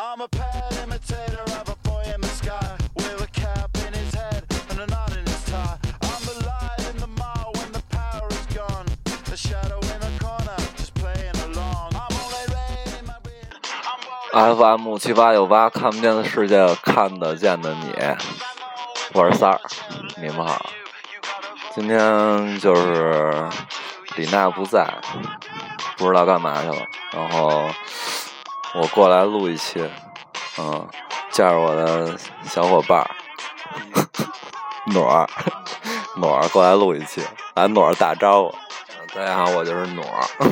I'm a pale imitator of a boy in the sky with a cap in his head and a knot in his tie. I'm the light in the mall when the power is gone. The shadow in the corner just playing along. I'm only rain in my beard. FM 七八九八，看不见的世界，看得见的你，我是三儿，你们好。今天就是李娜不在，不知道干嘛去了，然后我过来录一期，嗯，叫着我的小伙伴儿 暖儿，暖儿过来录一期，来暖儿打招呼。大家好，我就是暖儿，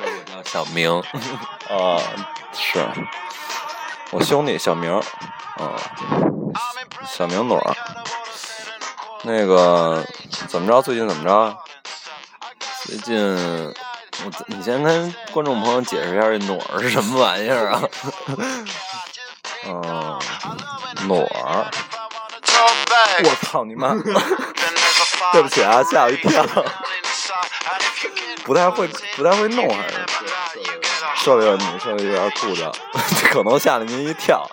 我叫小明，啊，是我兄弟小明，啊，小明暖儿。那个怎么着？最近怎么着？最近我你先跟观众朋友解释一下这暖是什么玩意儿啊？嗯，暖儿，我操你妈！对不起啊，吓我一跳，不太会不太会弄还是设备问题，设备有点故障，可能吓了您一跳。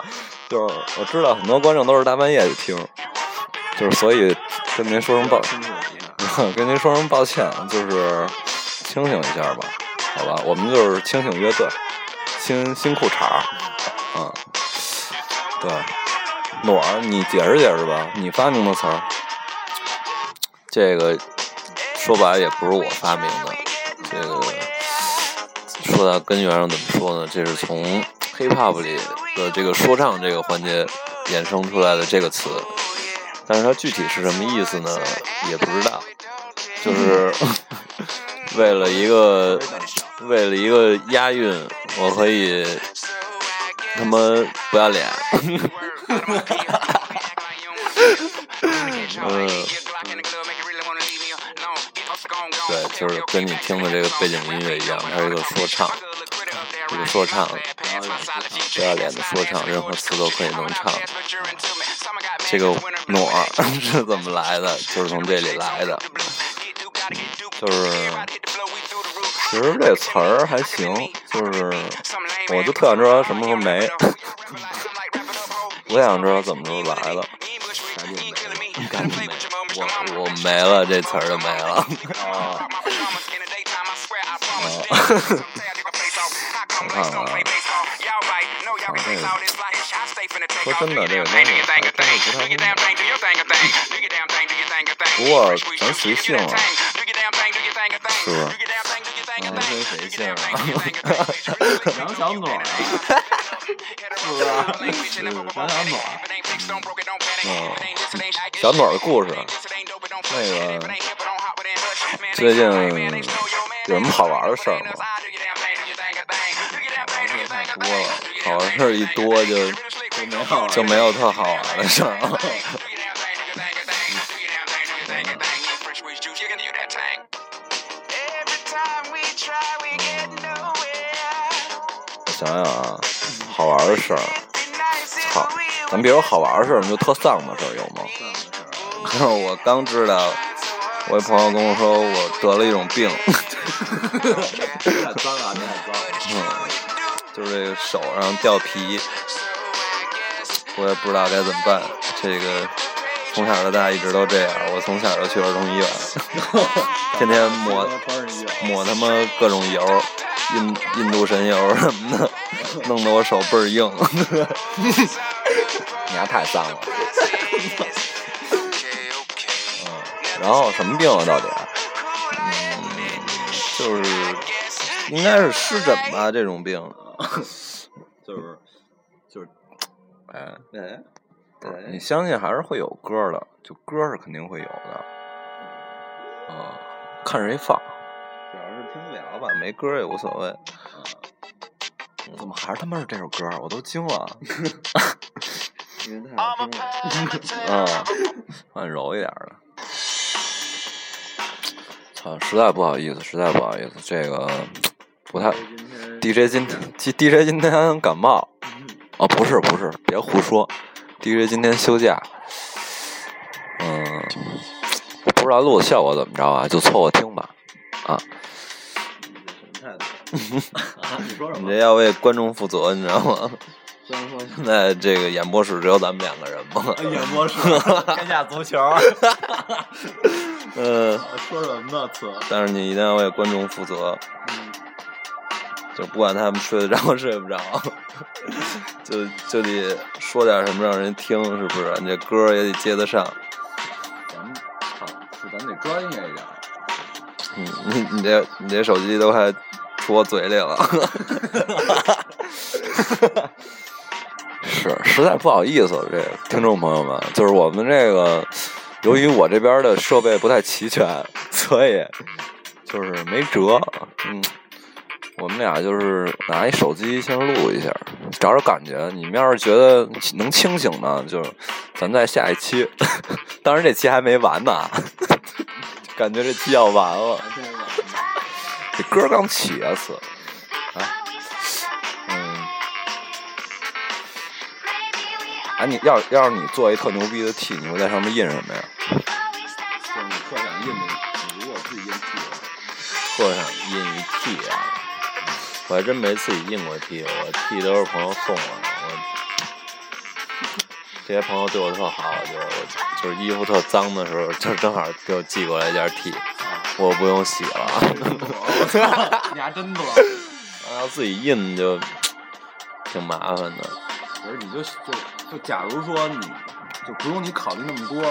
就是我知道很多观众都是大半夜去听，就是所以跟您说声抱歉，跟您说声抱歉，就是清醒一下吧，好吧，我们就是清醒乐队，新新裤衩儿，嗯，对，暖儿，你解释解释吧，你发明的词儿，这个说白了也不是我发明的，这个说到根源上怎么说呢？这是从 hiphop 里的这个说唱这个环节衍生出来的这个词，但是它具体是什么意思呢？也不知道，就是 为了一个为了一个押韵，我可以他妈不要脸。嗯，对，就是跟你听的这个背景音乐一样，它是一个说唱，一个说唱，不要脸的说唱，任何词都可以能唱。这个 暖 是怎么来的？就是从这里来的，就是其实这词儿还行，就是我就特想知道什么时候没，我想知道怎么时候来的。赶紧没，我我没了，这词儿就没了。啊，啊我看看啊，啊这个，说真的，这个东西不太。不过咱随性啊，是不是？咱谁谁姓啊？杨小暖啊，是 吧杨小暖。嗯，小暖的故事，那个最近有什么好玩的事儿吗？太多了，好玩事儿一多就就没有就没有特好玩的事儿了。想想啊，好玩的事儿，操，咱别说好玩的事儿，你就特丧的事儿有吗？我刚知道，我一朋友跟我说我得了一种病，太脏了，你太脏了。嗯，就是这个手上掉皮，我也不知道该怎么办。这个从小到大一直都这样，我从小就去儿童医院，天天抹抹他妈各种油，印印度神油什么的，弄得我手倍儿硬。你还太脏了。嗯，然后什么病啊？到底？嗯，就是应该是湿疹吧，这种病。就 是就是，哎哎，不是，你相信还是会有歌的，就歌是肯定会有的。啊，看谁放，主要是听不了吧没歌也无所谓。怎么还是他妈是这首歌？我都惊了。因为太好听了。嗯，换柔一点的。操，实在不好意思，实在不好意思，这个不太。DJ 今 D DJ 今天感冒，哦，不是不是，别胡说，DJ 今天休假。嗯，不知道录的效果怎么着啊，就凑合听吧。啊，你说什么你这？要为观众负责，你知道吗？虽然说现在这个演播室只有咱们两个人嘛。演播室 天下足球，嗯，说什么呢？词，但是你一定要为观众负责，嗯，就不管他们睡得着睡不着，就就得说点什么让人听，是不是？你这歌也得接得上。咱们啊，是咱得专业一点。你你这你这手机都快出我嘴里了。是，实在不好意思，这听众朋友们，就是我们这个，由于我这边的设备不太齐全，所以就是没辙。嗯，我们俩就是拿一手机先录一下，找找感觉。你们要是觉得能清醒呢，就是咱再下一期。当然这期还没完呢，感觉这期要完了。这歌刚起啊，次啊，嗯，哎，你要要是你做一特牛逼的 T，你会在上面印什么呀？就是你特想印的，你如果自己印 T 特想印一 T 啊！我还真没自己印过 T，我 T 都是朋友送我的。我这些朋友对我特好，就就是衣服特脏的时候，就正好给我寄过来一件 T，我不用洗了。你还真多。要自己印就挺麻烦的。不是，你就就就，假如说你就不用你考虑那么多，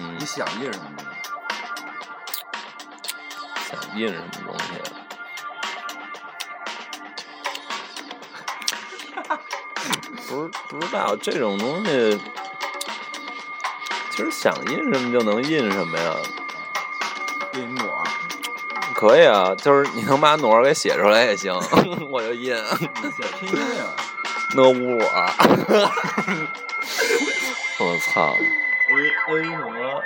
嗯你，想印什么呢？想印什么东西？不是不知道这种东西，其实想印什么就能印什么呀？印朵儿，可以啊，就是你能把努儿给写出来也行，我就印。你写拼音呀那乌我，我操 A 什么？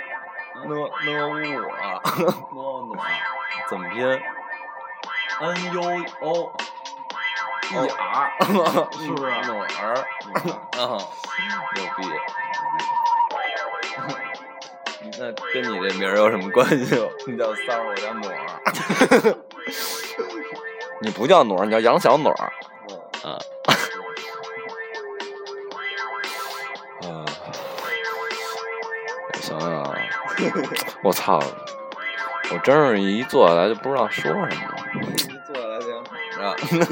那那乌我，诺诺怎么拼？N U O E R，是不是？努儿啊，牛逼！那跟你这名儿有什么关系？你叫三儿，我叫努儿。你不叫努儿，你叫杨小努儿。啊。啊，我想想啊，我操！我真是一坐下来就不知道说什么。一坐下来就想躺着。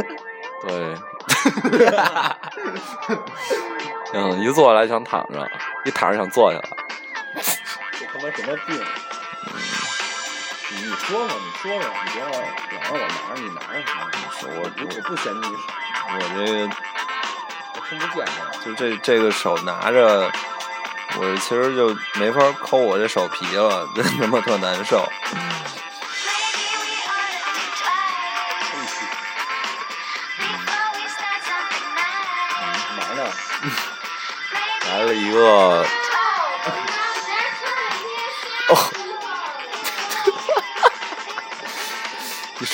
对，嗯，一坐下来想躺着，一躺着想坐下来。这他妈什么病？你你说说，你说说，你别老老让我拿着，你拿着它。我我我不嫌弃你少，我这个我听不见这。就这这个手拿着，我其实就没法抠我这手皮了，真他妈特难受。拿着，来了一个，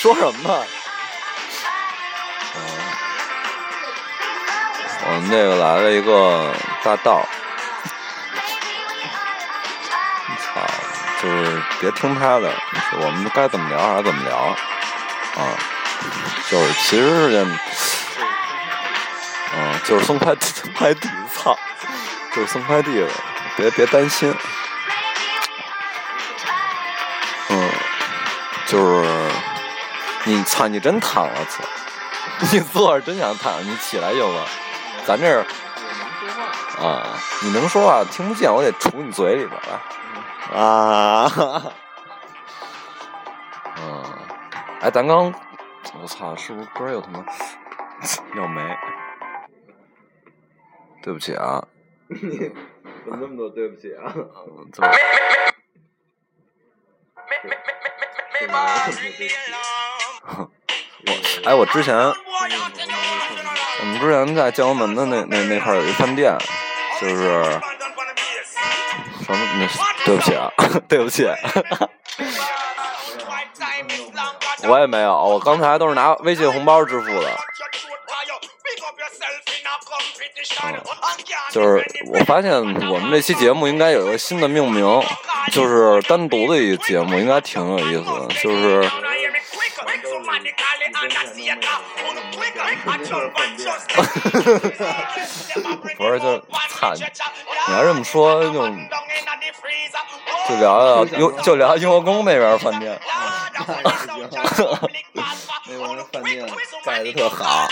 说什么呢？嗯，我们这个来了一个大道。操，就是别听他的，我们该怎么聊还是怎么聊，啊，就是其实是件，嗯，就是送快递，送快递，操，就是送快递的，别别担心，嗯，就是你操，你真躺了，操，你坐着真想躺，你起来行吗？咱这儿啊，你能说话听不见，我得杵你嘴里边儿来。啊，嗯，哎，咱刚，我操，是不是歌儿又他妈要没？对不起啊，怎么那么多对不起啊？就是 哼 我，哎，我之前，我们之前在建国门的那那那块有一饭店，就是什么？那对不起啊，对不起，我也没有，我刚才都是拿微信红包支付的。嗯，就是我发现我们这期节目应该有一个新的命名，就是单独的一个节目，应该挺有意思。就是不是，就是操你！你要这么说，就就聊聊雍，就聊雍和宫那边饭店。那边饭店盖的特好，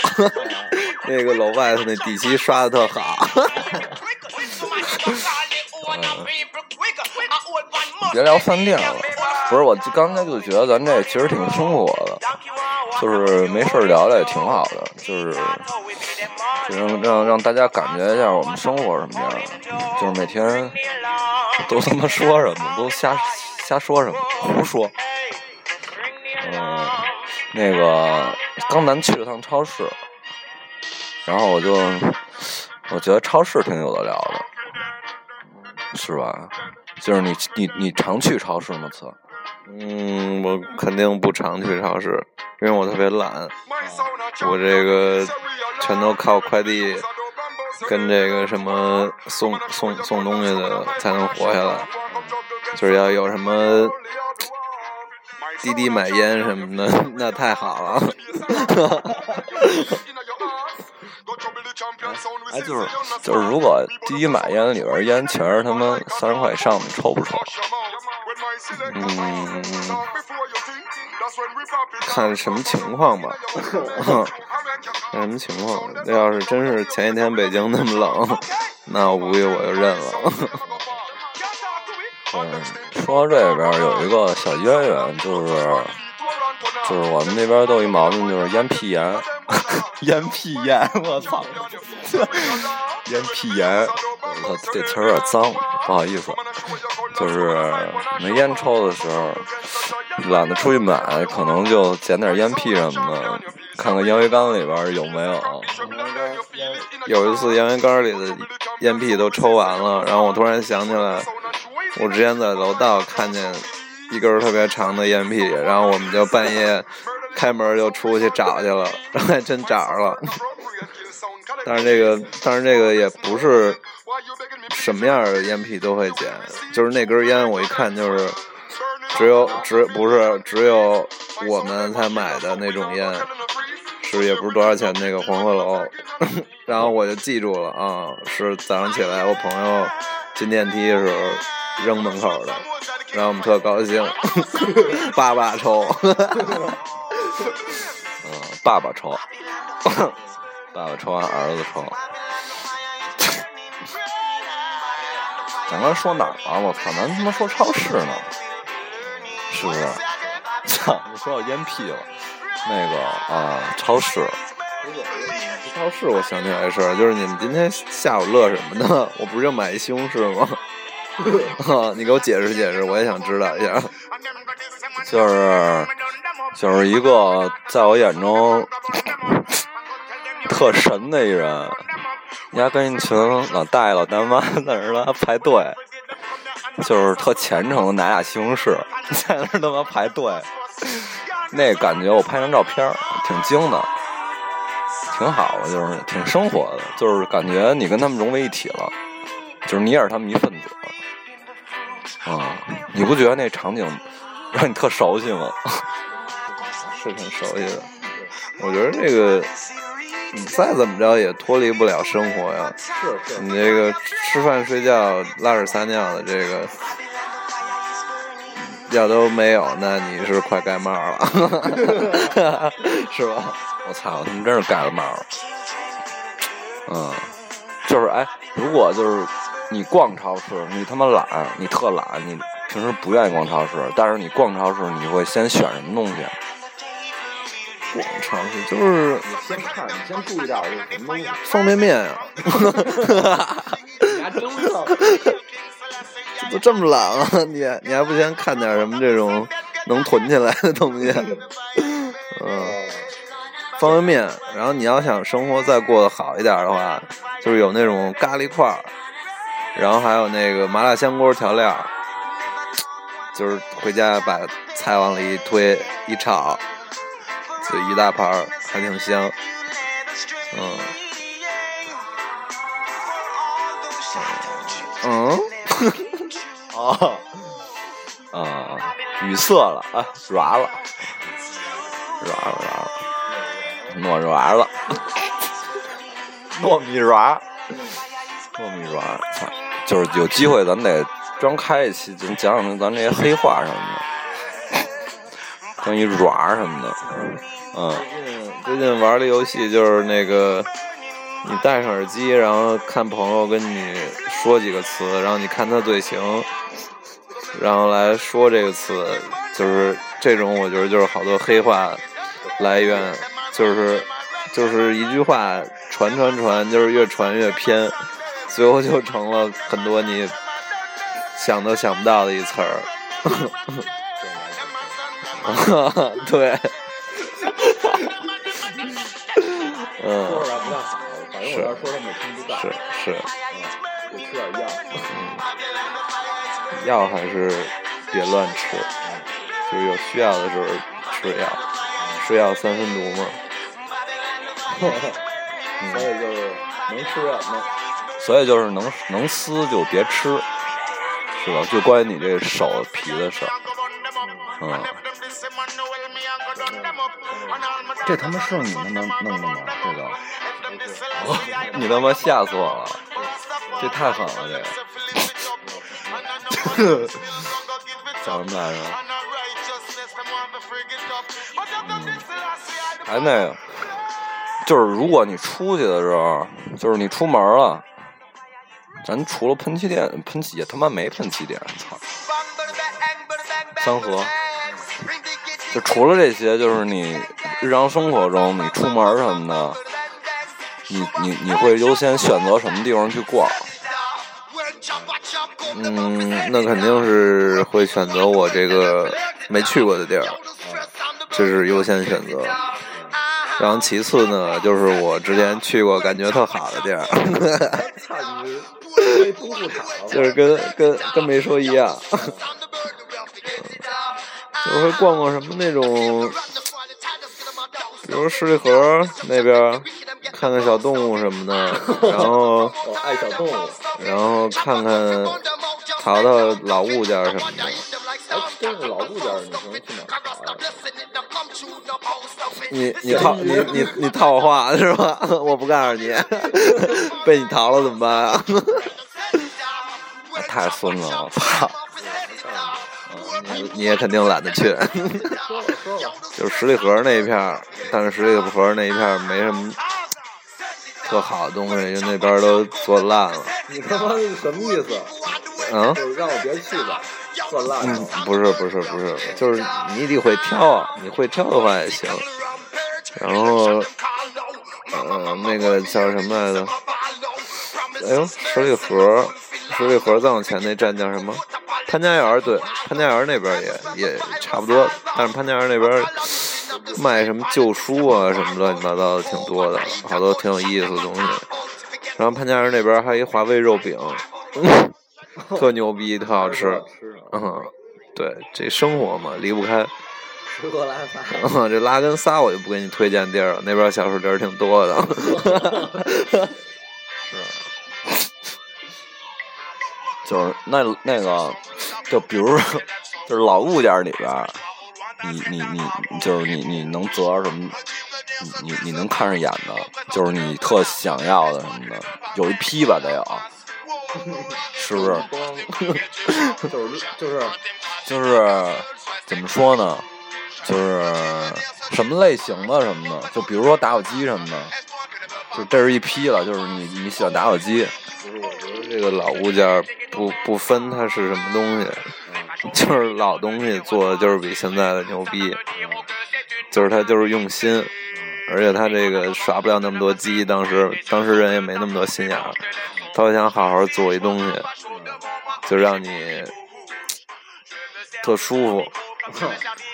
那个楼外头那底漆刷的特好。别聊饭店了，不是我刚才就觉得咱这其实挺生活的，就是没事聊聊也挺好的，就是就让让让大家感觉一下我们生活什么样，就是每天都他妈说什么，都瞎瞎说什么，胡说。嗯，那个刚咱去了趟超市，然后我就我觉得超市挺有的聊的，是吧？就是你你你常去超市吗？次？嗯，我肯定不常去超市，因为我特别懒，我这个全都靠快递跟这个什么送送送东西的才能活下来，就是要有什么滴滴买烟什么的，那太好了。哎，就是就是，如果第一买烟里边烟全是他妈三十块以上的，抽不抽？嗯，看什么情况吧。看什么情况？那要是真是前一天北京那么冷，那我估计我就认了。嗯，说到这边有一个小渊源，就是就是我们那边都有一毛病，就是烟屁炎。烟屁炎，我操！烟屁炎，我操，这词儿有点脏，不好意思。就是没烟抽的时候，懒得出去买，可能就捡点烟屁什么的，看看烟灰缸里边有没有。有一次烟灰缸里的烟屁都抽完了，然后我突然想起来，我之前在楼道看见一根特别长的烟屁，然后我们就半夜。开门就出去找去了，然后还真找着了。但是这个，但是这个也不是什么样的烟屁都会捡，就是那根烟我一看就是只有只不是只有我们才买的那种烟，是也不是多少钱那个黄鹤楼，然后我就记住了啊，是早上起来我朋友进电梯的时候扔门口的，然后我们特高兴，爸爸抽。嗯，爸爸抽，爸爸抽完儿子抽。咱刚说哪儿了？我操，咱他妈说超市呢，是不是？操，说到烟屁了。那个啊，超市。超市，我想起来事儿，就是你们今天下午乐什么呢？我不是要买一西红柿吗？你给我解释解释，我也想知道一下。就是。就是一个在我眼中特神的一人，家跟一群老大爷老大妈在那儿他排队，就是特虔诚的拿俩西红柿在那儿他妈排队，那感觉我拍张照片挺精的，挺好的，就是挺生活的，就是感觉你跟他们融为一体了，就是你也是他们一份子，啊，你不觉得那场景让你特熟悉吗？是挺熟悉的，我觉得这个你再怎么着也脱离不了生活呀。是是。你这个吃饭睡觉拉屎撒尿的这个，要都没有，那你是快盖帽了，是吧？我操，他们真是盖了帽了。嗯，就是哎，如果就是你逛超市，你他妈懒，你特懒，你平时不愿意逛超市，但是你逛超市，你会先选什么东西？逛超市就是你先看，你先注意到是什么东西？方便面啊！你还真了，都这么懒了，你你还不先看点什么这种能囤起来的东西？嗯，方便面。然后你要想生活再过得好一点的话，就是有那种咖喱块儿，然后还有那个麻辣香锅调料，就是回家把菜往里一推一炒。这一大盘儿还挺香，嗯，嗯，哦，啊，语塞了啊，软了，软了，软了，糯软了，糯米软，糯米软，操！就是有机会咱们得专开一期，就讲讲咱这些黑话什么的，关于软什么的。嗯，最近最近玩的游戏就是那个，你戴上耳机，然后看朋友跟你说几个词，然后你看他嘴型，然后来说这个词，就是这种，我觉得就是好多黑话来源，就是就是一句话传传传，就是越传越偏，最后就成了很多你想都想不到的一词儿。对，嗯，说出来不太好，反正我要是说他们也听不到。是是，嗯，得吃点药。药还是别乱吃，就是有需要的时候吃药，是药三分毒嘛。所以就是能吃能所以就是能能撕就别吃，是吧？就关于你这手皮的事儿。嗯，这他妈是你他妈弄的吗？这个，你他妈吓死我了！这太狠了，这个。叫什么来着？嗯，还那个，就是如果你出去的时候，就是你出门了，咱除了喷气垫，喷气也他妈没喷气垫，操！三河，就除了这些，就是你日常生活中你出门什么的，你你你会优先选择什么地方去逛？嗯，那肯定是会选择我这个没去过的地儿，这是优先选择。然后其次呢，就是我之前去过感觉特好的地儿，就是跟跟跟没说一样，就是会逛逛什么那种，比如十里河那边看看小动物什么的，然后我 爱小动物，然后看看淘淘老物件什么的。哎，真是老物件儿，你能去哪儿淘呀？你你套你你你套我话是吧？我不告诉你，被你逃了怎么办啊？太孙子了，我操！你你也肯定懒得去，就是十里河那一片儿，但是十里河那一片儿没什么特好的东西，因为那边儿都做烂了。你他妈是什么意思？嗯就是让我别去吧，嗯。，不是不是不是，就是你得会挑啊，你会挑的话也行。然后，呃，那个叫什么来着？哎呦，十里河，十里河再往前那站叫什么？潘家园，对，潘家园那边也也差不多，但是潘家园那边卖什么旧书啊，什么乱七八糟的挺多的，好多挺有意思的东西。然后潘家园那边还有一华为肉饼，特牛逼，特好吃。嗯，对，这生活嘛离不开。吃喝拉撒。嗯，这拉根萨我就不给你推荐地儿了，那边小吃地儿挺多的。是，就是那那个，就比如，就是老物件里边，你你你就是你你能择着什么？你你你能看上眼的，就是你特想要的什么的，有一批吧得有，是不是？就是就是就是怎么说呢？就是什么类型的什么的，就比如说打火机什么的，就这是一批了。就是你你喜欢打火机，不是我觉得这个老物件不不分它是什么东西，就是老东西做的就是比现在的牛逼，就是它就是用心，而且他这个耍不了那么多鸡，当时当时人也没那么多心眼儿，他想好好做一东西，就让你特舒服。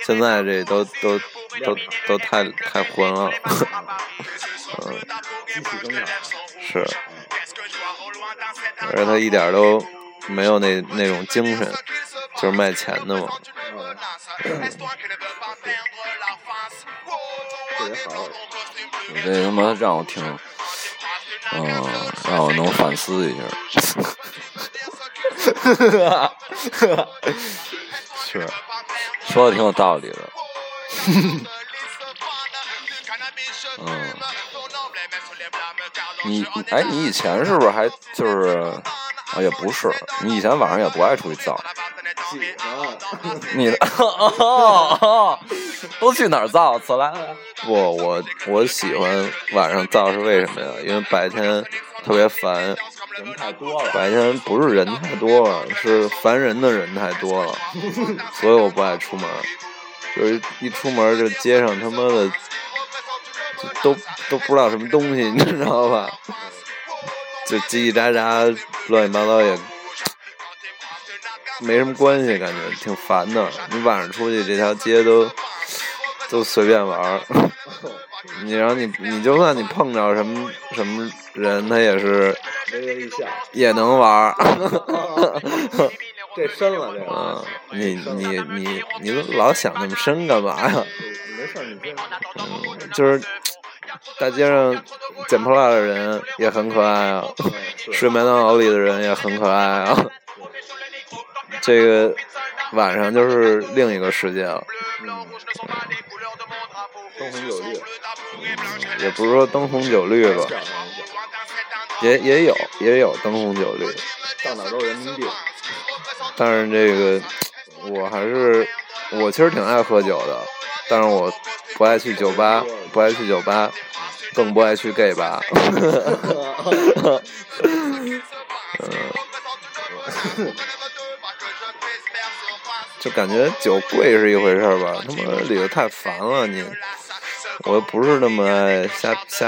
现在这都都都都太太混了，嗯。是，而且他一点都没有那那种精神，就是卖钱的嘛。特别好，你这他妈让我听，嗯，让我能反思一下。是，说的挺有道理的。嗯，你哎，你以前是不是还就是？啊？也不是，你以前晚上也不爱出去造。你哦哦，都去哪儿造？此来了。不，我我喜欢晚上造是为什么呀？因为白天特别烦，人太多了。白天不是人太多了，是烦人的人太多了，所以我不爱出门。就是一出门就街上他妈的，都都不知道什么东西，你知道吧？就叽叽喳喳，乱七八糟也没什么关系，感觉挺烦的。你晚上出去这条街都都随便玩儿，你然后你你就算你碰着什么什么人，他也是也能玩儿。这深了，这个。嗯，你你你你老想那么深干嘛呀？没事，你别。嗯，就是大街上捡破烂的人也很可爱啊，睡麦当劳里的人也很可爱啊。这个晚上就是另一个世界了，灯红酒绿，也不是说灯红酒绿吧，也也有也有灯红酒绿，到哪都是人民币。但是这个我还是我其实挺爱喝酒的，但是我不爱去酒吧，不爱去酒吧，更不爱去 gay 吧。就感觉酒贵是一回事吧，他妈里头太烦了你。我又不是那么爱瞎瞎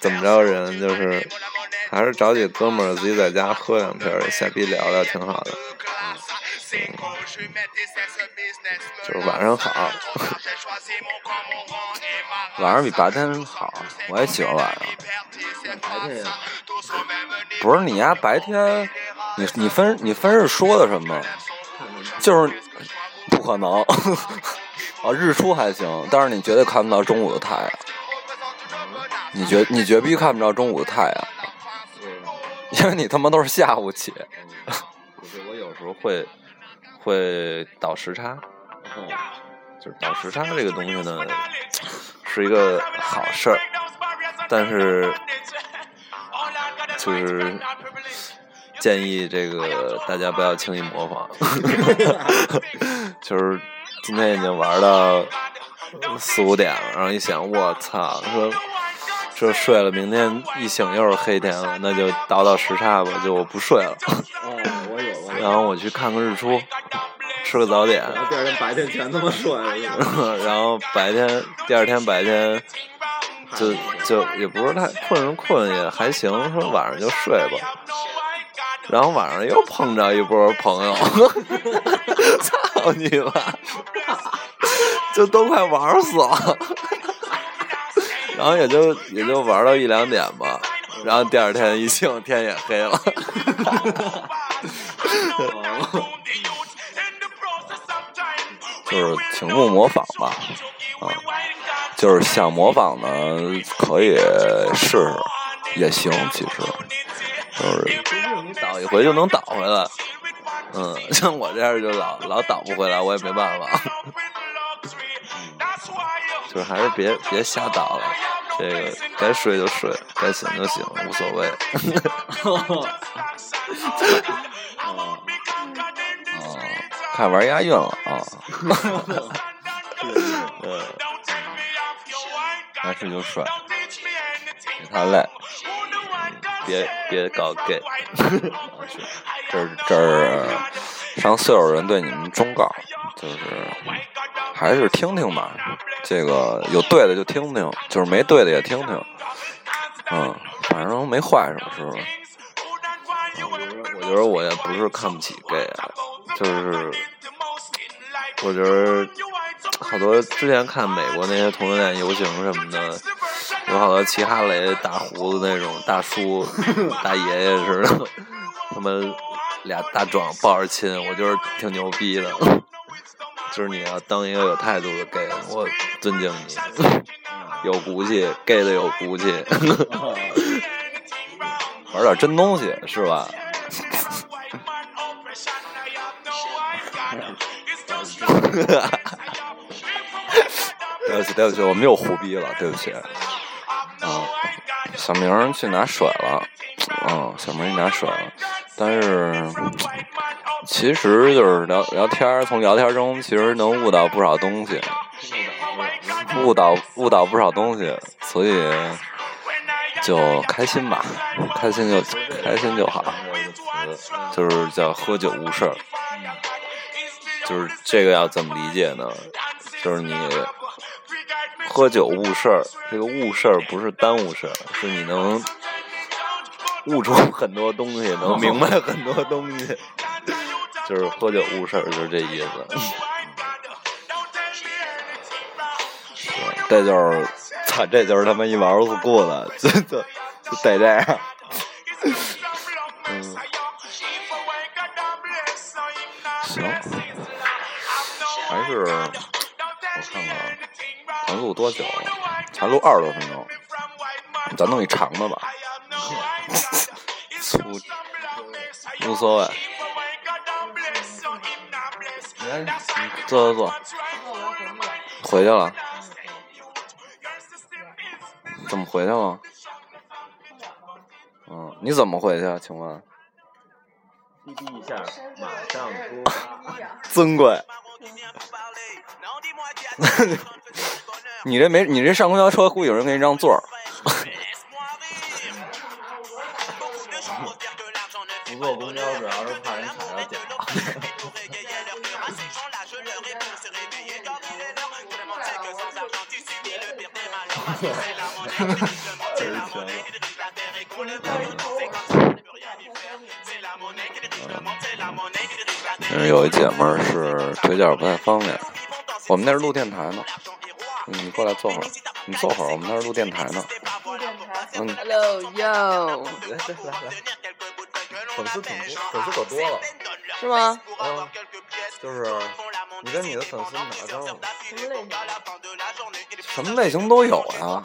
怎么着人，就是还是找几个哥们儿自己在家喝两瓶，瞎逼聊聊挺好的。嗯，就是晚上好，晚上比白天好，我也喜欢晚上。白天，不是你呀，白天你你分你分是说的什么？就是不可能 啊，日出还行，但是你绝对看不到中午的太阳。你绝你绝逼看不着中午的太阳，因为你他妈都是下午起。不是我有时候会会倒时差，就是倒时差这个东西呢，是一个好事儿，但是 就是建议这个大家不要轻易模仿。就是今天已经玩到四五点了，然后一想，我操，说这睡了，明天一醒又是黑天了，那就倒倒时差吧，就我不睡了。哦，我有，我有。然后我去看个日出，吃个早点，然后第二天白天全他妈睡了。然后白天第二天白天就就也不是太困是困也还行，说晚上就睡吧。然后晚上又碰着一波朋友，操你妈！就都快玩死了。然后也就也就玩到一两点吧，然后第二天一醒天也黑了。就是请勿模仿吧，啊，就是想模仿的可以试试，也行，其实就是倒一回就能倒回来，嗯，像我这样就老老倒不回来，我也没办法，就是还是别别瞎倒了，这个该睡就睡，该醒就醒，无所谓。哦，哦，看玩押韵了啊！嗯，该睡就睡，别太累，别别搞 gay。这是这儿上岁数人对你们忠告，就是还是听听吧。这个有对的就听听，就是没对的也听听。嗯，反正没坏什么，是不是？我觉得我也不是看不起 gay 啊，就是我觉得好多之前看美国那些同性恋游行什么的，有好多齐哈雷、大胡子那种大叔、大爷爷似的，他们俩大壮抱着亲，我觉得挺牛逼的。就是你要当一个有态度的 gay，我尊敬你，有骨气，gay 的有骨气，玩点真东西是吧？对不起，对不起，我们又胡逼了，对不起。啊，小明去拿水了，嗯，小明去拿水了，但是其实就是聊聊天，从聊天中其实能悟到不少东西，悟到悟到不少东西，所以就开心吧，开心就开心就好，就是叫喝酒误事儿，就是这个要怎么理解呢？就是你喝酒误事儿，这个误事儿不是耽误事儿，是你能悟出很多东西，能 明白很多东西，就是喝酒误事儿，就是这意思。这就是，操，这就是他妈一玩 old school 的，就就就得这样。嗯，行，还是我看看啊，咱录多久了？才录二十多分钟，咱弄一长的吧。粗，无所谓。坐坐坐。回去了？怎么回去了？嗯，你怎么回去啊？请问？滴滴一下，马上出发。尊贵。你这没，你这上公交车，估计有人给你让座儿。不坐公交主要是怕人踩着脚。因为有一姐们儿是腿脚不太方便，我们那是录电台呢。嗯你过来坐会儿，你坐会儿，我们那是录电台呢。嗯，Hello yo，来来来来，粉丝挺多，粉丝可多了。是吗？嗯，就是你跟你的粉丝们打个招呼，什么类型？什么类型都有呀。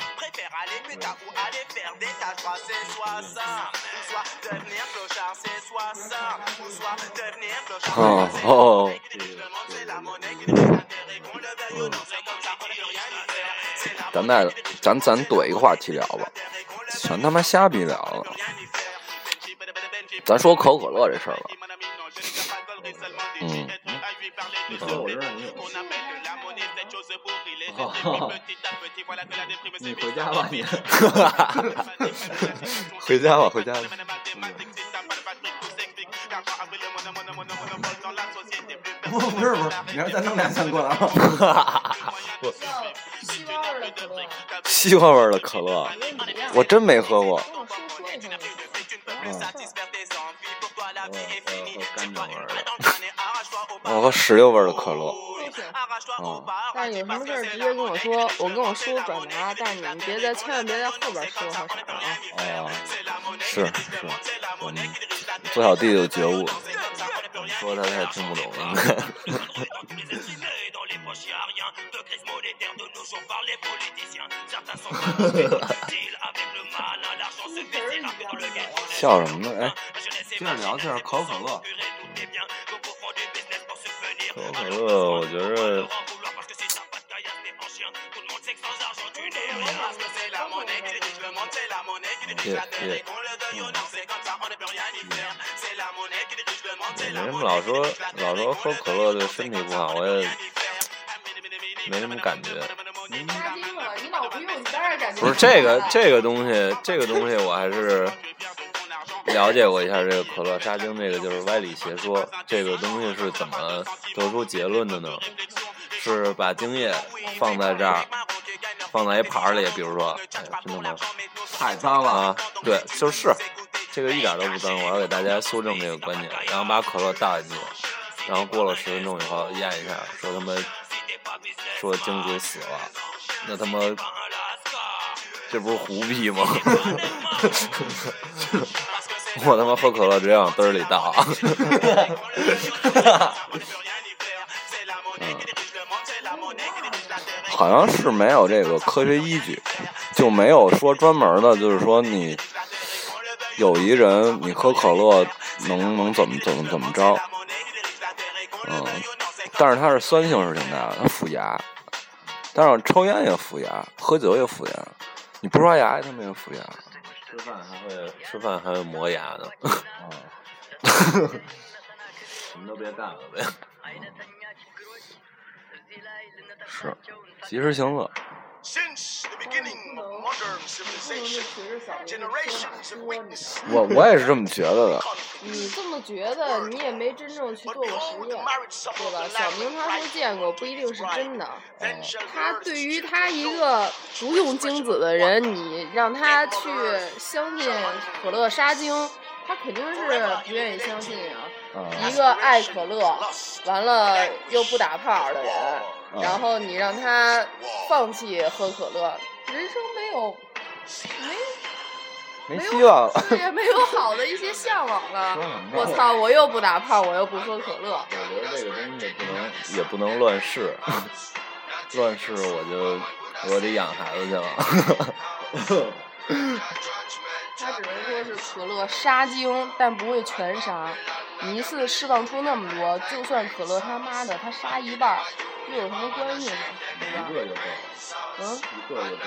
哦哦，咱再咱咱怼一个话题聊吧，全他妈瞎逼聊了。咱说可口可乐这事儿吧，嗯，你说我知道你有。你回家吧。你。回家吧，回家吧。不不是不是，你让咱弄两箱过来吗？西瓜味儿的可乐，西瓜味的可乐，我真没喝过。嗯，味儿的。我喝石榴味儿的可乐。嗯，但是有什么事儿直接跟我说，我跟我叔转达，但是你们别在，千万别在后边说或啥啊。哦，是是，我们做小弟有觉悟，说他他也听不懂 应该。笑什么呢？哎，接着聊接着可口可乐。可口可乐，我觉着也也，嗯，没什么老说老说喝可乐对身体不好，我也没什么感觉。杀精了，你老不用，你当然感觉不是这个这个东西，这个东西我还是了解过一下。这个可乐沙精，这个就是歪理邪说。这个东西是怎么得出结论的呢？是把精液放在这儿，放在一盘儿里，比如说，哎呀，真的吗太脏了。啊，对，就是这个一点都不脏。我要给大家修正这个观点，然后把可乐倒进去，然后过了十分钟以后验一下，说他妈说精子死了，那他妈这不是胡逼吗？我他妈喝可乐直接往嘚里倒。嗯，好像是没有这个科学依据，就没有说专门的，就是说你有一人你喝可乐能能怎么怎么怎么着，嗯，但是它是酸性是挺大的，它腐牙，但是抽烟也腐牙，喝酒也腐牙，你不刷牙他们也腐牙，吃饭还会吃饭还会磨牙呢，啊 什么都别干了呗。是，及时行乐。我不能你不能就随着小明的说法说你的我我也是这么觉得的。你这么觉得你也没真正去做过实验对吧？小明他说见过不一定是真的他对于他一个不用精子的人你让他去相信可乐杀精他肯定是不愿意相信啊。啊一个爱可乐，完了又不打炮的人，嗯然后你让他放弃喝可乐，人生没有没没希望了。对，没有好的一些向往了。我操，我又不打炮，我又不喝可乐。我觉得这个东西不能也不能乱试，乱试我就我得养孩子去了。他只能说是可乐杀精，但不会全杀。你一次释放出那么多，就算可乐他妈的他杀一半，又有什么关系呢？对吧一？个就够，嗯，一个就够。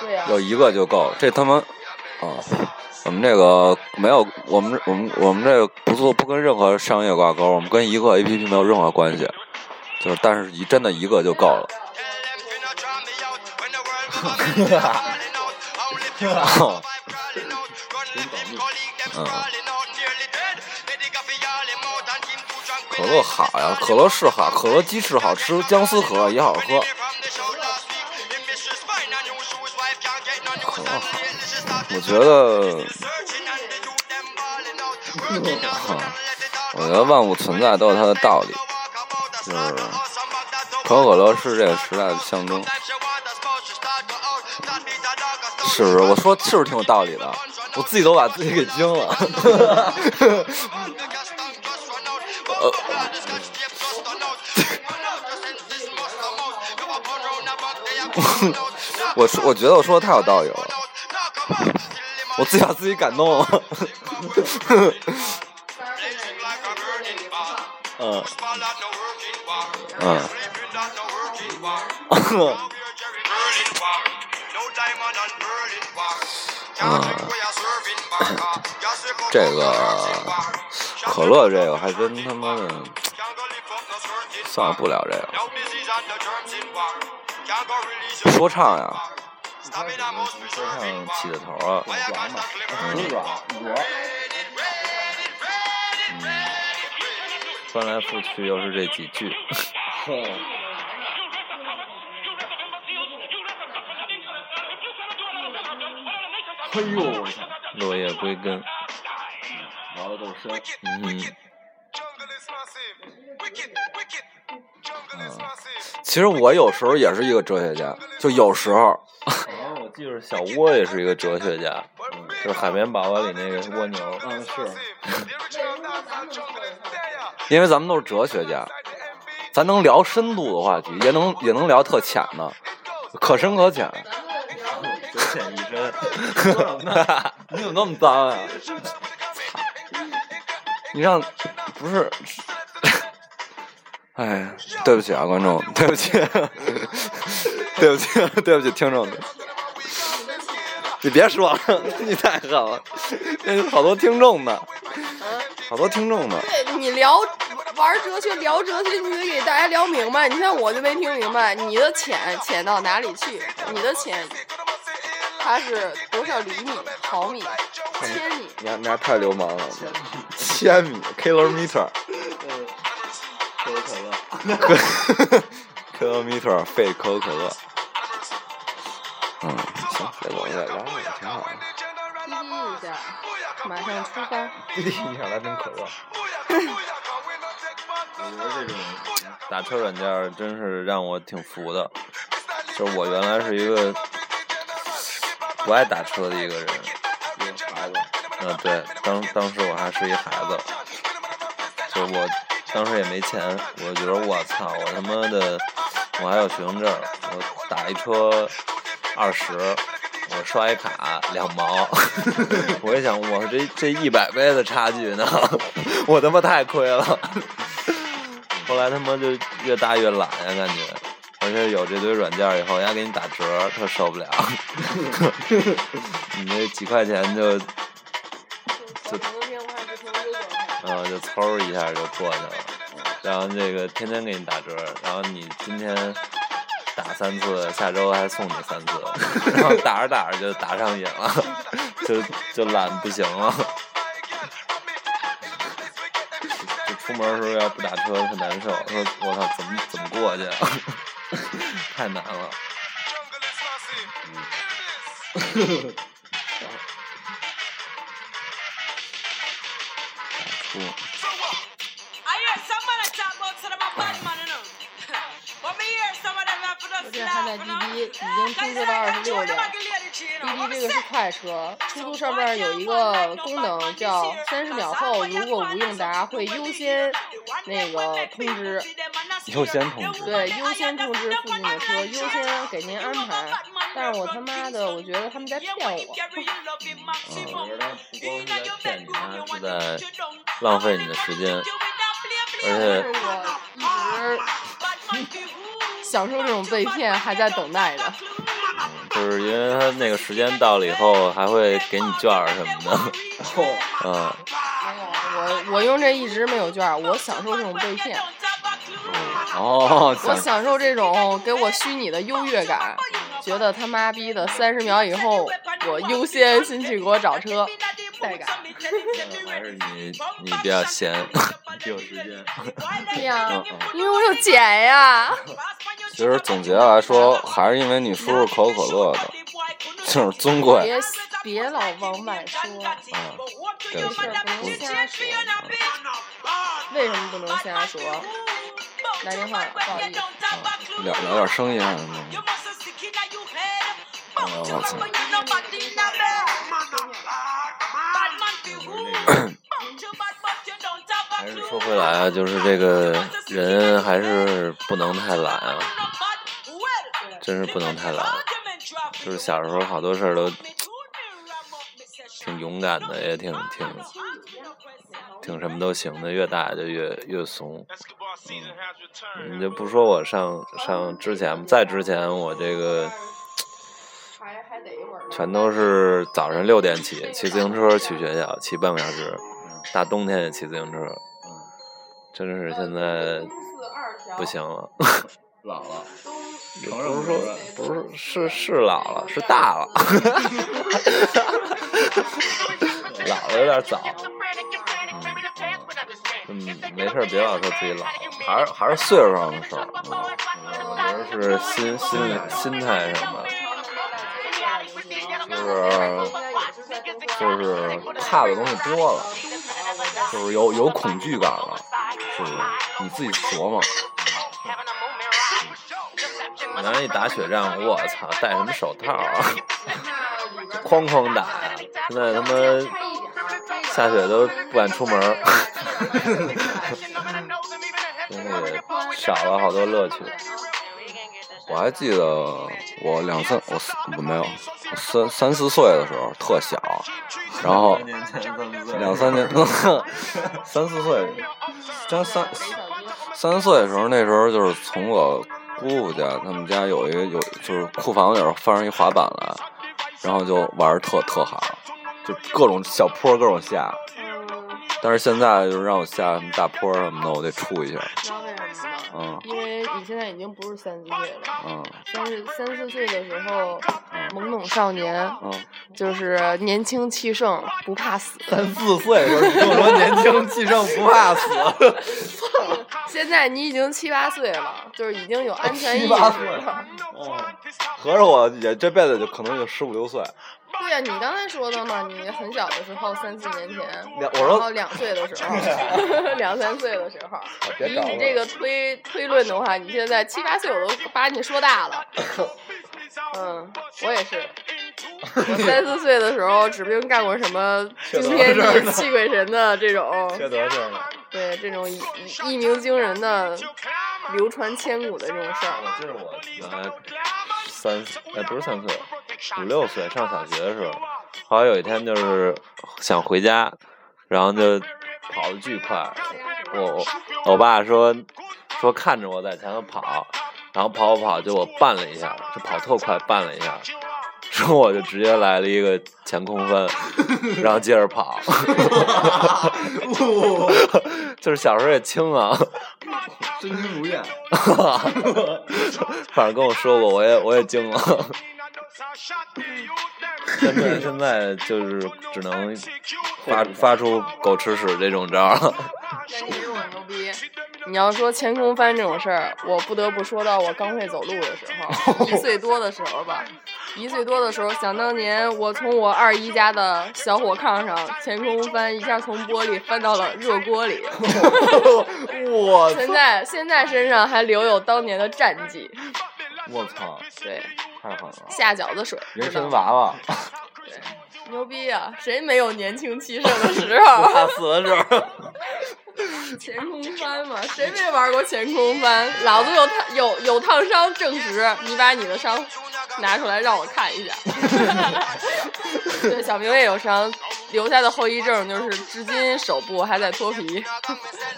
对呀、有一个就够了，这他妈啊！我们这个没有，我们我们我们这个不做不跟任何商业挂钩，我们跟一个 A P P 没有任何关系，就是但是一真的一个就够了。嗯，可乐好呀，可乐是好，可乐鸡翅好吃，姜丝可乐也好喝。可乐好，我觉得，我觉得万物存在都有它的道理，就是可口可乐是这个时代的象征，是不是？我说是不是挺有道理的？我自己都把自己给惊了。我说，我觉得我说的太有道理了，我自己把自己感动了。嗯嗯。嗯，这个可乐这个还真他妈的算了不聊这个。说唱呀，说唱起的头啊，软嘛，很软，软。嗯，翻来覆去又是这几句。哎呦，我操，落叶归根，聊的够深。嗯，其实我有时候也是一个哲学家，就有时候。好像我记得小蜗也是一个哲学家，嗯，就是海绵宝宝里那个蜗牛。嗯，是。因为咱们都是哲学家，咱能聊深度的话题，也能也能聊特浅的，可深可浅。你怎么那么脏啊？你让不是？哎，对不起啊，观众，对不起，对不起，对不起，听众们，你别说了，你太狠了，那好多听众呢，好多听众呢。对你聊玩哲学，聊哲学，你得给大家聊明白。你像我就没听明白，你的浅浅到哪里去？你的浅，它是多少厘米、毫米、千米？你还你还太流氓了，千米 kilometer 可口可乐。kilometer 费可口可乐。嗯，行，这我也聊聊也挺好的。滴滴一下，马上出发。滴滴一下来瓶可乐。我觉得这种打车软件儿真是让我挺服的，就是我原来是一个不爱打车的一个人，一个孩子，嗯，对，当当时我还是一孩子，就我当时也没钱，我觉得我操，我他妈的，我还有学生证，我打一车二十，我刷一卡两毛，我一想，我这这一百倍的差距呢，我他妈太亏了。后来他妈就越大越懒呀，感觉。而且有这堆软件儿以后，人家给你打折，特受不了。你那几块钱就 就。嗯，就嗖一下就过去了。然后这个天天给你打折，然后你今天打三次，下周还送你三次，然后打着打着就打上瘾了，就就懒不行了。就出门的时候要不打车特难受，说我操怎么怎么过去啊？太难了。嗯滴滴已经通知到二十六辆，滴滴这个是快车，出租上边有一个功能叫三十秒后如果无应答会优先那个通知。优先通知。对，优先通知附近的车，优先给您安排。但是我他妈的，我觉得他们在骗我。嗯，我觉得他不光是在骗你，还是在浪费你的时间，而且是我一直享受这种被骗，还在等待着。就是因为他那个时间到了以后，还会给你券儿什么的。嗯，没有，我我用这一直没有券儿，我享受这种被骗，哦，我享受这种给我虚拟的优越感，觉得他妈逼的三十秒以后我优先先去给我找车，带感。还是你你比较闲，有时间。对呀。因为我有钱呀。其实总结来说，还是因为你叔叔可口可乐的，就是尊贵。别别老往外说，嗯，这事儿不能瞎说。为什么不能瞎说？来电话，不好意思。聊聊点生意上的东西。哎我操！还是说回来啊，就是这个人还是不能太懒啊，真是不能太懒。就是小时候好多事儿都挺勇敢的，也挺挺挺什么都行的，越大就越越怂。嗯，你就不说我上上之前，在之前我这个。全都是早上六点起，骑自行车去学校，骑半个小时，大冬天也骑自行车，真是现在不行了。老了，也不是说不是是是老了，是大了，老了有点早。嗯，没事别老说自己老，还是还是岁数上的事儿。我觉得是心心理心态上的，就是就是怕的东西多了，就是有有恐惧感了，是不是？你自己琢磨。原来一打雪仗，我操，戴什么手套啊？哐哐打呀！现在他妈下雪都不敢出门儿，真的少了好多乐趣。我还记得我两三我四我没有我三三四岁的时候特小，然后两三年 三四岁，三三三四岁的时候，那时候就是从我姑姑家，他们家有一个有就是库房里边放上一滑板来，然后就玩儿特特好，就各种小坡各种下。但是现在就是让我下什么大坡什么的，我得出一下。嗯因为你现在已经不是三四岁了，嗯三十三四岁的时候，懵懂少年，嗯，就是年轻气盛，不怕死。三四岁的时候，你跟我说年轻气盛不怕死，现在你已经七八岁了，就是已经有安全意识七八岁了。合着我也这辈子就可能就十五六岁。对呀、你刚才说的嘛，你很小的时候，三四年前，两我说然后两岁的时候，两三岁的时候，以你这个推推论的话，你现在七八岁我都把你说大了。嗯，我也是。我三四岁的时候，指不定干过什么惊天地泣鬼神的这种，缺德事儿呢。对这种一一鸣惊人的、流传千古的这种事儿。这是我原来三哎不是三岁，五六岁上小学的时候，后来有一天就是想回家，然后就跑得巨快，我我我爸说说看着我在前头跑，然后跑跑跑，结果绊了一下，就跑特快，绊了一下，说我就直接来了一个前空翻，然后接着跑，就是小时候也轻啊，身轻如燕。反正跟我说过，我也我也惊了。现在现在就是只能发发出狗吃屎这种招儿。那你我牛逼！你要说前空翻这种事儿，我不得不说到我刚会走路的时候，一岁多的时候吧。一岁多的时候，想当年我从我二姨家的小火炕上前空翻，一下从玻璃翻到了热锅里。我现在现在身上还留有当年的战绩。我操，对，太狠了！下饺子水，人参娃娃，对，牛逼啊！谁没有年轻气盛的时候？怕死的时候。前空翻嘛，谁没玩过前空翻？老子有烫有有烫伤证实，你把你的伤拿出来让我看一下。对，小明也有伤，留下的后遗症就是至今手部还在脱皮，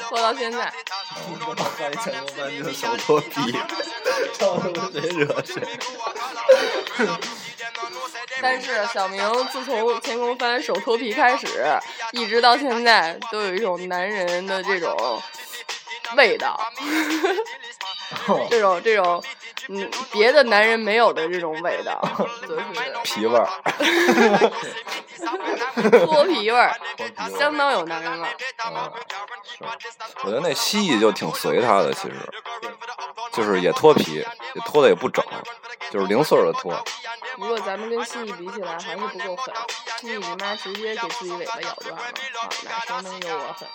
脱到现在。翻一前空翻就手脱皮，招谁惹谁？但是小明自从前空翻手脱皮开始，一直到现在，都有一种男人的这种味道，这种这种嗯别的男人没有的这种味道，就是 皮味儿。脱皮味儿，相当有男人味儿。嗯，是，我觉得那蜥蜴就挺随他的，其实，就是也脱皮，也脱的也不整，就是零碎的脱。不过咱们跟蜥蜴比起来还是不够狠，蜥蜴你妈直接给自己尾巴咬断了，啊，哪谁能有我狠？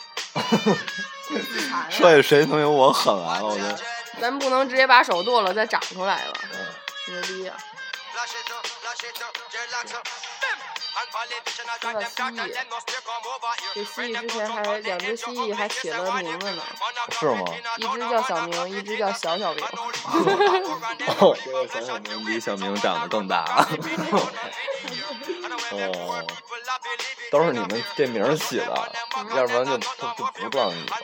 自残了说谁能有我狠来了？我觉得。咱不能直接把手剁了再长出来了，牛逼啊！说到蜥蜴，这蜥蜴之前还两只蜥蜴还起了名字呢，是吗？一只叫小明，一只叫小小明。哦，这个小小明比小明长得更大。哦，都是你们这名儿起的，要不然就它就不撞你了。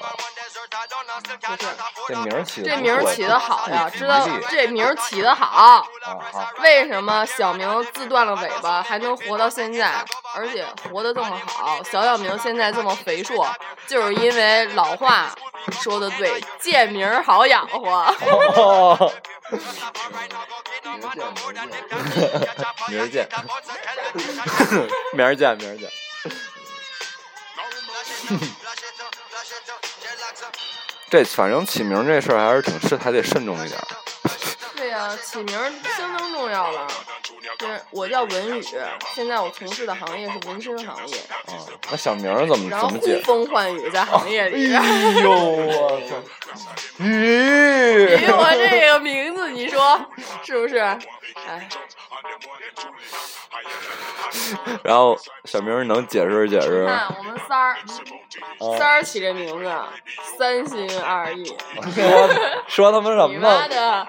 不是，这名儿起的这名起的好呀，知道这这名儿起的好。啊好，为什么小明自断了尾巴还能活到现在，而且活得这么好？小小明现在这么肥硕，就是因为老话说的对，贱名好养活。哦，明儿见，明儿见，明儿见。这反正起名这事儿还是挺慎，还得慎重一点儿。对呀、起名儿相当重要了。就是我叫文宇，现在我从事的行业是纹身行业，啊，那小名儿怎么怎么解？风唤雨在行业里。哎呦我操！咦，给我这个名字，你说是不是？哎，然后小明儿能解释解释？看我们三儿，啊三儿起这名字，三心二意。说说他妈什么呢？妈的，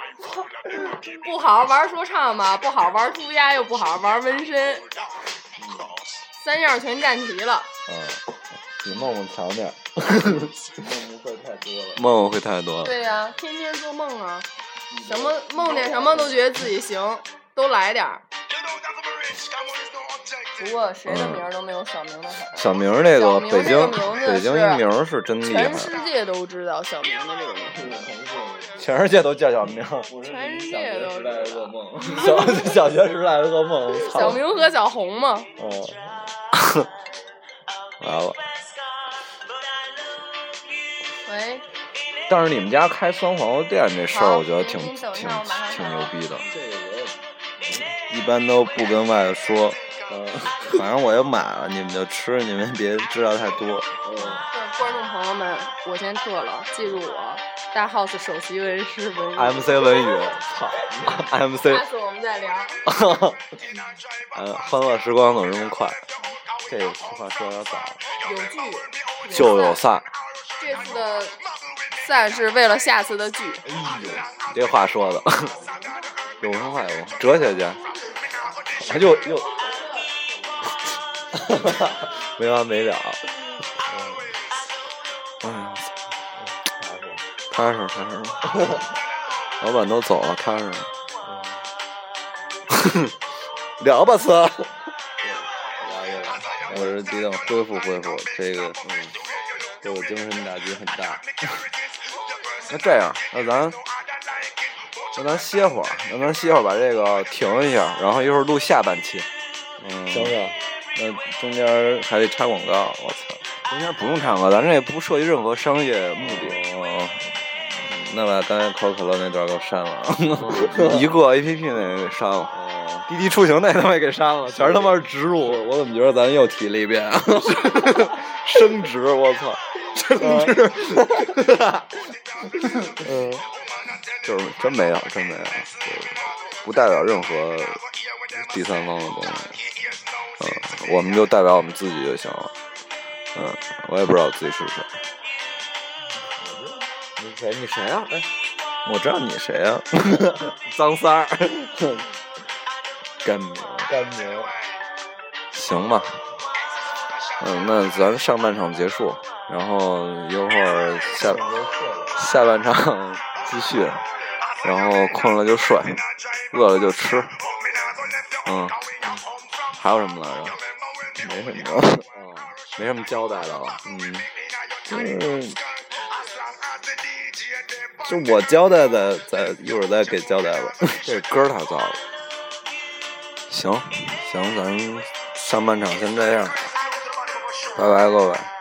不好好玩说唱嘛，不好好玩涂鸦，又不好好玩纹身，三样全占齐了。嗯，比梦梦强点儿。梦梦会太多了。梦梦会太多了。对呀、天天做梦啊，什么梦见什么都觉得自己行，都来点儿。不过谁的名儿都没有小明的好。小明儿那个北京北京是一名儿是真厉害全，世界都知道小明的这个名字，全世界都叫小明。全世界都知道。小小学时代的噩梦，操小明和小红嘛，嗯，完了。喂，但是你们家开酸黄瓜店这事儿，好我觉得挺挺挺到牛逼的。一般都不跟外头说，嗯，反正我也买了，你们就吃，你们别知道太多。对观众朋友们，我先撤了，记住我，大 house 首席文师文宇。MC 文宇，操，MC，下次我们再聊。嗯，欢乐时光总是这么快。这个话说有点早，有聚就有散。这次的散是为了下次的剧。这话说的，有文化有文化，哲学家，哎又又，没完没了。嗯，哎呀，踏实踏实踏实。老板都走了，看着呢。聊吧，哥。我是迪等，恢复恢复，这个嗯，给我精神打击很大。那这样，那咱那咱歇会儿，那咱歇会儿，把这个停一下，然后一会儿录下半期。嗯，行行，那中间还得插广告，我操！中间不用插广告，咱这也不涉及任何商业目的。哦，那把刚才可口可乐那段给我删了，一个 A P P 那个给删了。哦，滴滴出行那他妈也给删了，全是他妈是植入。我怎么觉得咱又提了一遍？升职，我操！升值。嗯，就是真没有，真没有，就是不代表任何第三方的东西。嗯，我们就代表我们自己就行了。嗯，我也不知道我自己是谁。你谁？你谁啊？哎，我知道你谁啊？张三儿，干名。干名。行吧。嗯，那咱上半场结束，然后一会儿下下半场继续，然后困了就睡，饿了就吃。嗯，还有什么来着？没什么。嗯，没什么交代的了。嗯，就是就我交代的，再一会儿再给交代吧。这歌儿太燥了。行行，咱上半场先这样，拜拜各位。